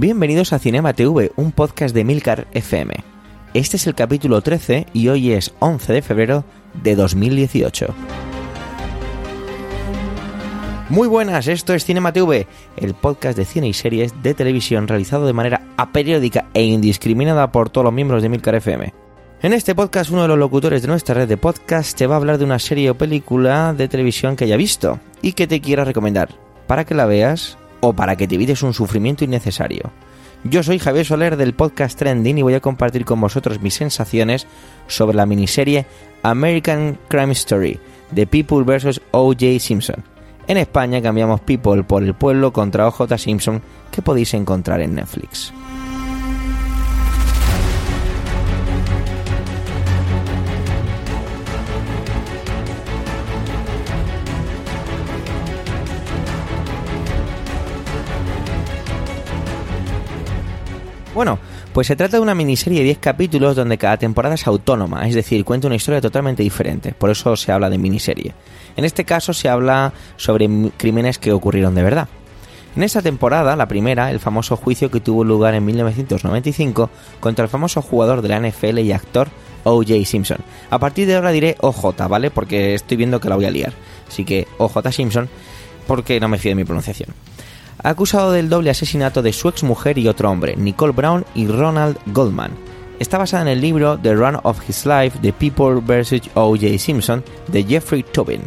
Bienvenidos a Cinema TV, un podcast de Milcar FM. Este es el capítulo 13 y hoy es 11 de febrero de 2018. Muy buenas, esto es Cinema TV, el podcast de cine y series de televisión realizado de manera aperiódica e indiscriminada por todos los miembros de Milcar FM. En este podcast uno de los locutores de nuestra red de podcast te va a hablar de una serie o película de televisión que haya visto y que te quiera recomendar, para que la veas o para que te evites un sufrimiento innecesario. Yo soy Javier Soler del podcast Trending y voy a compartir con vosotros mis sensaciones sobre la miniserie American Crime Story de People vs. O.J. Simpson. En España cambiamos People por el pueblo contra O.J. Simpson que podéis encontrar en Netflix. Pues se trata de una miniserie de 10 capítulos donde cada temporada es autónoma, es decir, cuenta una historia totalmente diferente, por eso se habla de miniserie. En este caso se habla sobre crímenes que ocurrieron de verdad. En esta temporada, la primera, el famoso juicio que tuvo lugar en 1995 contra el famoso jugador de la NFL y actor O.J. Simpson. A partir de ahora diré OJ, ¿vale? Porque estoy viendo que la voy a liar. Así que OJ Simpson, porque no me fío de mi pronunciación acusado del doble asesinato de su exmujer y otro hombre, Nicole Brown y Ronald Goldman. Está basada en el libro The Run of His Life, The People vs. O.J. Simpson, de Jeffrey Tobin.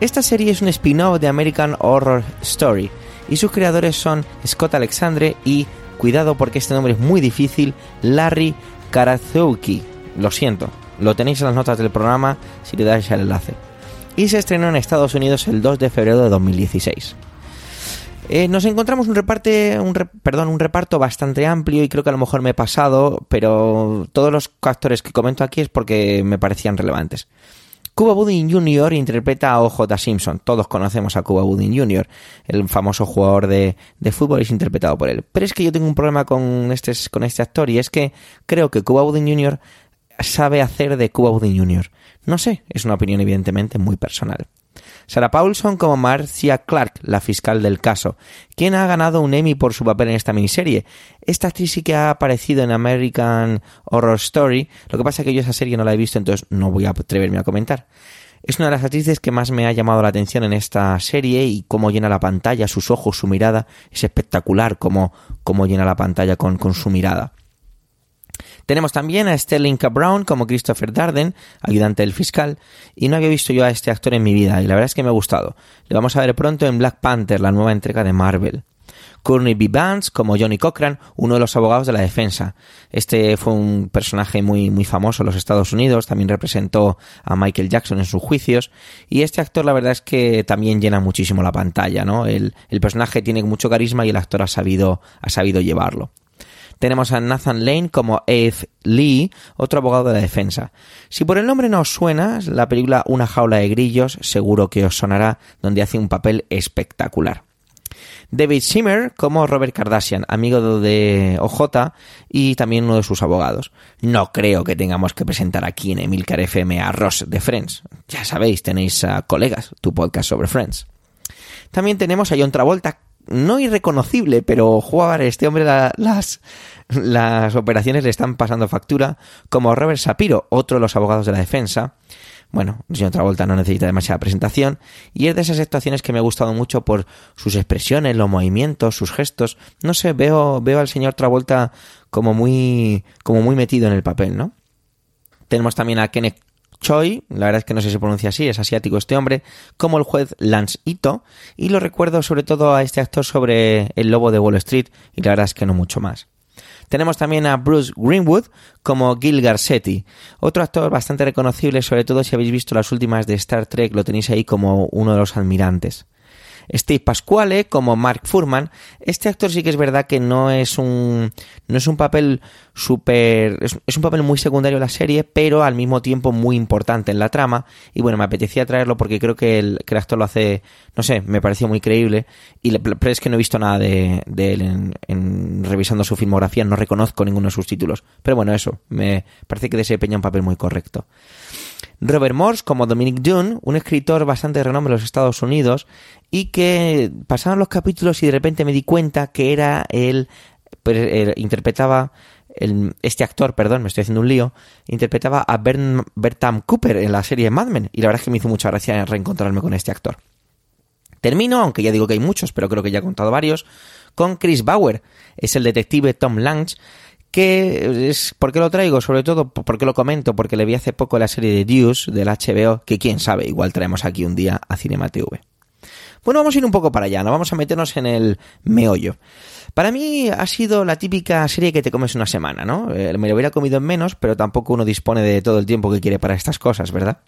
Esta serie es un spin-off de American Horror Story y sus creadores son Scott Alexandre y, cuidado porque este nombre es muy difícil, Larry Karaszewski. Lo siento, lo tenéis en las notas del programa si le dais el enlace. Y se estrenó en Estados Unidos el 2 de febrero de 2016. Eh, nos encontramos un, reparte, un, perdón, un reparto bastante amplio y creo que a lo mejor me he pasado, pero todos los actores que comento aquí es porque me parecían relevantes. Cuba Gooding Jr. interpreta a O.J. Simpson. Todos conocemos a Cuba Gooding Jr., el famoso jugador de, de, fútbol, es interpretado por él. Pero es que yo tengo un problema con este, con este actor y es que creo que Cuba Gooding Jr. sabe hacer de Cuba Gooding Jr. No sé, es una opinión evidentemente muy personal. Sarah Paulson como Marcia Clark, la fiscal del caso, quien ha ganado un Emmy por su papel en esta miniserie. Esta actriz sí que ha aparecido en American Horror Story, lo que pasa es que yo esa serie no la he visto, entonces no voy a atreverme a comentar. Es una de las actrices que más me ha llamado la atención en esta serie y cómo llena la pantalla, sus ojos, su mirada. Es espectacular cómo, cómo llena la pantalla con, con su mirada. Tenemos también a Sterling K. Brown como Christopher Darden, ayudante del fiscal, y no había visto yo a este actor en mi vida, y la verdad es que me ha gustado. Le vamos a ver pronto en Black Panther, la nueva entrega de Marvel. Courtney B. Vance como Johnny Cochran, uno de los abogados de la defensa. Este fue un personaje muy, muy famoso en los Estados Unidos, también representó a Michael Jackson en sus juicios, y este actor la verdad es que también llena muchísimo la pantalla, ¿no? El, el personaje tiene mucho carisma y el actor ha sabido, ha sabido llevarlo. Tenemos a Nathan Lane como Eve Lee, otro abogado de la defensa. Si por el nombre no os suena, la película Una jaula de grillos seguro que os sonará, donde hace un papel espectacular. David Shimmer como Robert Kardashian, amigo de OJ y también uno de sus abogados. No creo que tengamos que presentar aquí en Emilcar FM a Ross de Friends. Ya sabéis, tenéis a Colegas, tu podcast sobre Friends. También tenemos a John Travolta no irreconocible, pero jugar este hombre las, las operaciones le están pasando factura, como Robert Sapiro, otro de los abogados de la defensa. Bueno, el señor Travolta no necesita demasiada presentación y es de esas actuaciones que me ha gustado mucho por sus expresiones, los movimientos, sus gestos. No sé, veo, veo al señor Travolta como muy, como muy metido en el papel, ¿no? Tenemos también a Kenneth Choi, la verdad es que no sé si pronuncia así, es asiático este hombre, como el juez Lance Ito, y lo recuerdo sobre todo a este actor sobre el lobo de Wall Street, y la verdad es que no mucho más. Tenemos también a Bruce Greenwood como Gil Garcetti, otro actor bastante reconocible, sobre todo si habéis visto las últimas de Star Trek, lo tenéis ahí como uno de los almirantes. Steve Pasquale como Mark Furman. Este actor sí que es verdad que no es un no es un papel súper es, un papel muy secundario en la serie, pero al mismo tiempo muy importante en la trama y bueno, me apetecía traerlo porque creo que el, que actor lo hace, no sé, me pareció muy creíble y pero es que no he visto nada de, él en, revisando su filmografía, no reconozco ninguno de sus títulos, pero bueno, eso, me parece que desempeña un papel muy correcto. Robert Morse como Dominic Dune, un escritor bastante de renombre en los Estados Unidos y que pasaron los capítulos y de repente me di cuenta que era él, pues, interpretaba este actor, perdón, me estoy haciendo un lío, interpretaba a Bertam Cooper en la serie Mad Men y la verdad es que me hizo mucha gracia reencontrarme con este actor. Termino, aunque ya digo que hay muchos, pero creo que ya he contado varios, con Chris Bauer, es el detective Tom Lange, que es ¿por qué lo traigo? Sobre todo porque lo comento, porque le vi hace poco la serie de Deuce del HBO, que quién sabe, igual traemos aquí un día a Cinema TV. Bueno, vamos a ir un poco para allá, no vamos a meternos en el meollo. Para mí ha sido la típica serie que te comes una semana, ¿no? Eh, me lo hubiera comido en menos, pero tampoco uno dispone de todo el tiempo que quiere para estas cosas, ¿verdad?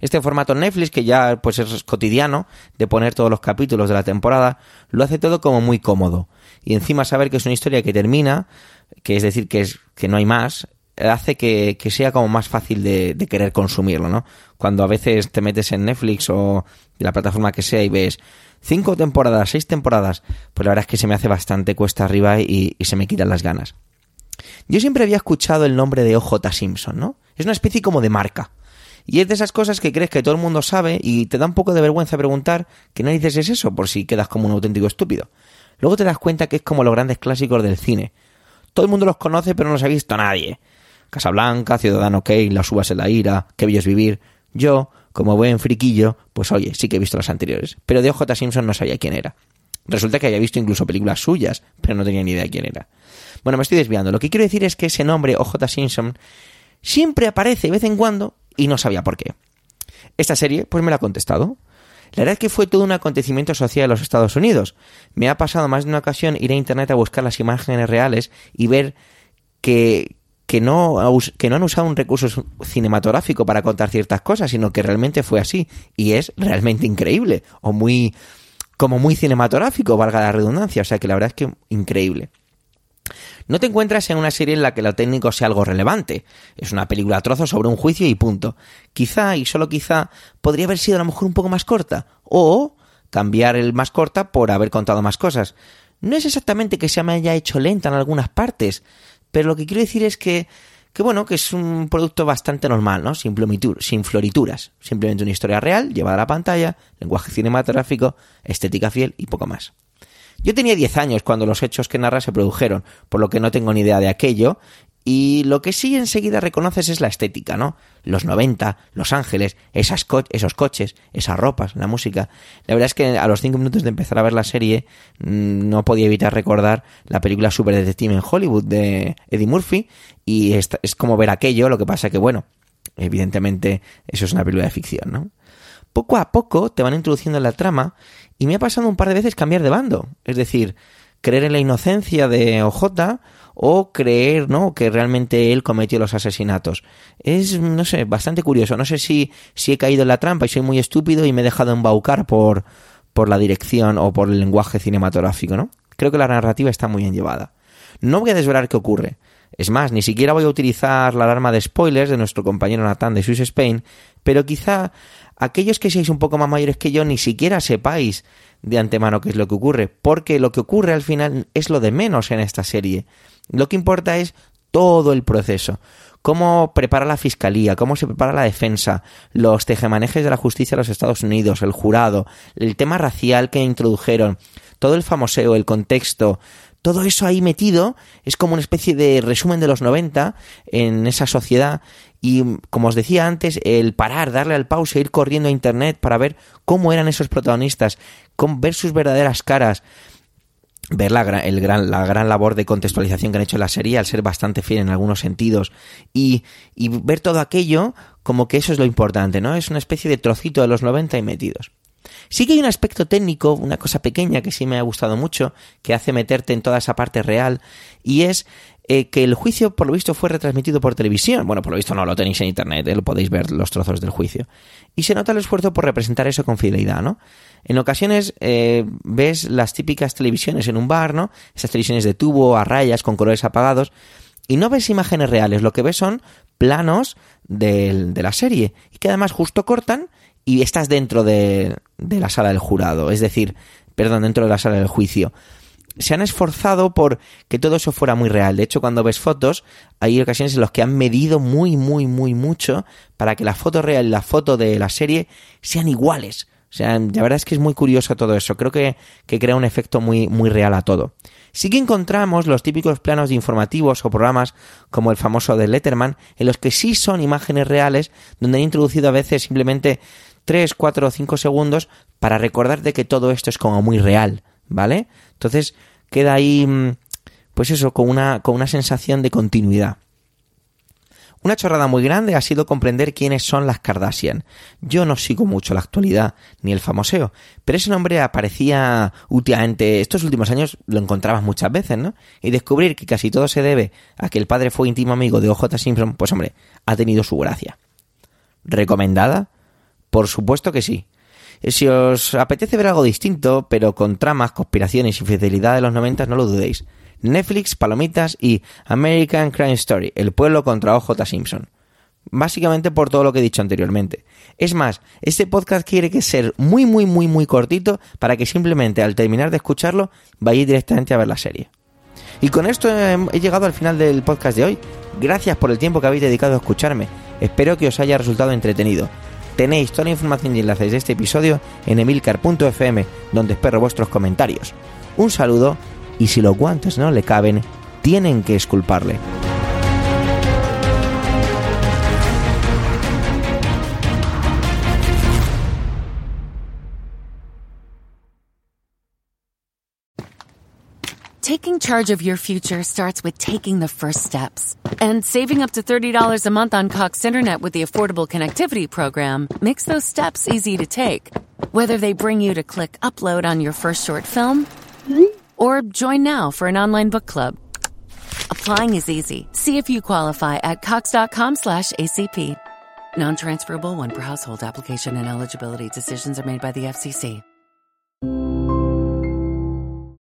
Este formato Netflix, que ya pues es cotidiano, de poner todos los capítulos de la temporada, lo hace todo como muy cómodo. Y encima saber que es una historia que termina, que es decir, que, es, que no hay más, hace que, sea como más fácil de, querer consumirlo, ¿no? Cuando a veces te metes en Netflix o la plataforma que sea y ves cinco temporadas, seis temporadas, pues la verdad es que se me hace bastante cuesta arriba y, y se me quitan las ganas. Yo siempre había escuchado el nombre de OJ Simpson, ¿no? Es una especie como de marca. Y es de esas cosas que crees que todo el mundo sabe y te da un poco de vergüenza preguntar que no dices es eso por si quedas como un auténtico estúpido. Luego te das cuenta que es como los grandes clásicos del cine. Todo el mundo los conoce pero no los ha visto nadie. Casablanca, Ciudadano Kane, Las uvas en la ira, Qué bello es vivir. Yo, como buen friquillo, pues oye, sí que he visto las anteriores. Pero de OJ Simpson no sabía quién era. Resulta que había visto incluso películas suyas, pero no tenía ni idea quién era. Bueno, me estoy desviando. Lo que quiero decir es que ese nombre, OJ Simpson, siempre aparece de vez en cuando y no sabía por qué. Esta serie, pues me la ha contestado. La verdad es que fue todo un acontecimiento social en los Estados Unidos. Me ha pasado más de una ocasión ir a internet a buscar las imágenes reales y ver que, que no, que no han usado un recurso cinematográfico para contar ciertas cosas, sino que realmente fue así. Y es realmente increíble. O muy, como muy cinematográfico, valga la redundancia. O sea que la verdad es que increíble. No te encuentras en una serie en la que lo técnico sea algo relevante. Es una película a trozos sobre un juicio y punto. Quizá, y solo quizá, podría haber sido a lo mejor un poco más corta. O cambiar el más corta por haber contado más cosas. No es exactamente que se me haya hecho lenta en algunas partes, pero lo que quiero decir es que, que bueno, que es un producto bastante normal, ¿no? Sin, sin florituras. Simplemente una historia real, llevada a la pantalla, lenguaje cinematográfico, estética fiel y poco más. Yo tenía 10 años cuando los hechos que narra se produjeron, por lo que no tengo ni idea de aquello, y lo que sí enseguida reconoces es la estética, ¿no? Los 90, Los Ángeles, esas esos coches, esas ropas, la música. La verdad es que a los 5 minutos de empezar a ver la serie mm, no podía evitar recordar la película Super Detective en Hollywood de Eddie Murphy y es, es como ver aquello, lo que pasa que bueno, evidentemente eso es una película de ficción, ¿no? Poco a poco te van introduciendo en la trama y me ha pasado un par de veces cambiar de bando. Es decir, creer en la inocencia de OJ o creer, ¿no? Que realmente él cometió los asesinatos. Es, no sé, bastante curioso. No sé si, si he caído en la trampa y soy muy estúpido y me he dejado embaucar por, por la dirección o por el lenguaje cinematográfico, ¿no? Creo que la narrativa está muy bien llevada. No voy a desvelar qué ocurre. Es más, ni siquiera voy a utilizar la alarma de spoilers de nuestro compañero Nathan de Swiss Spain, pero quizá aquellos que seáis un poco más mayores que yo ni siquiera sepáis de antemano qué es lo que ocurre, porque lo que ocurre al final es lo de menos en esta serie. Lo que importa es todo el proceso. Cómo prepara la fiscalía, cómo se prepara la defensa, los tejemanejes de la justicia de los Estados Unidos, el jurado, el tema racial que introdujeron, todo el famoseo, el contexto, todo eso ahí metido es como una especie de resumen de los 90 en esa sociedad y como os decía antes, el parar, darle al pause, ir corriendo a internet para ver cómo eran esos protagonistas, ver sus verdaderas caras, ver la, el gran, la gran labor de contextualización que han hecho en la serie, al ser bastante fiel en algunos sentidos, y, y ver todo aquello como que eso es lo importante, ¿no? Es una especie de trocito de los 90 y metidos. Sí que hay un aspecto técnico, una cosa pequeña que sí me ha gustado mucho, que hace meterte en toda esa parte real, y es eh, que el juicio, por lo visto, fue retransmitido por televisión. Bueno, por lo visto no lo tenéis en internet, eh, lo podéis ver los trozos del juicio. Y se nota el esfuerzo por representar eso con fidelidad, ¿no? En ocasiones eh, ves las típicas televisiones en un bar, ¿no? Esas televisiones de tubo, a rayas, con colores apagados, y no ves imágenes reales, lo que ves son planos de, de la serie, y que además justo cortan y estás dentro de, de la sala del jurado, es decir, perdón, dentro de la sala del juicio se han esforzado por que todo eso fuera muy real. De hecho, cuando ves fotos, hay ocasiones en las que han medido muy, muy, muy mucho para que la foto real y la foto de la serie sean iguales. O sea, la verdad es que es muy curioso todo eso. Creo que, que crea un efecto muy, muy real a todo. Sí que encontramos los típicos planos de informativos o programas como el famoso de Letterman, en los que sí son imágenes reales, donde han introducido a veces simplemente 3, 4 o 5 segundos para recordarte que todo esto es como muy real, ¿vale? Entonces queda ahí, mm, pues eso, con una, con una sensación de continuidad. Una chorrada muy grande ha sido comprender quiénes son las Kardashian. Yo no sigo mucho la actualidad ni el famoseo, pero ese nombre aparecía últimamente, estos últimos años lo encontrabas muchas veces, ¿no? Y descubrir que casi todo se debe a que el padre fue íntimo amigo de OJ Simpson, pues hombre, ha tenido su gracia. ¿Recomendada? Por supuesto que sí. Si os apetece ver algo distinto, pero con tramas, conspiraciones y fidelidad de los 90, no lo dudéis. Netflix, Palomitas y American Crime Story, El pueblo contra OJ Simpson. Básicamente por todo lo que he dicho anteriormente. Es más, este podcast quiere que ser muy, muy, muy, muy cortito para que simplemente al terminar de escucharlo vayáis directamente a ver la serie. Y con esto he llegado al final del podcast de hoy. Gracias por el tiempo que habéis dedicado a escucharme. Espero que os haya resultado entretenido. Tenéis toda la información y enlaces de este episodio en emilcar.fm, donde espero vuestros comentarios. Un saludo y si los guantes no le caben, tienen que esculparle. Taking charge of your future starts with taking the first steps. And saving up to $30 a month on Cox Internet with the Affordable Connectivity Program makes those steps easy to take. Whether they bring you to click upload on your first short film or join now for an online book club. Applying is easy. See if you qualify at cox.com slash ACP. Non-transferable one per household application and eligibility decisions are made by the FCC.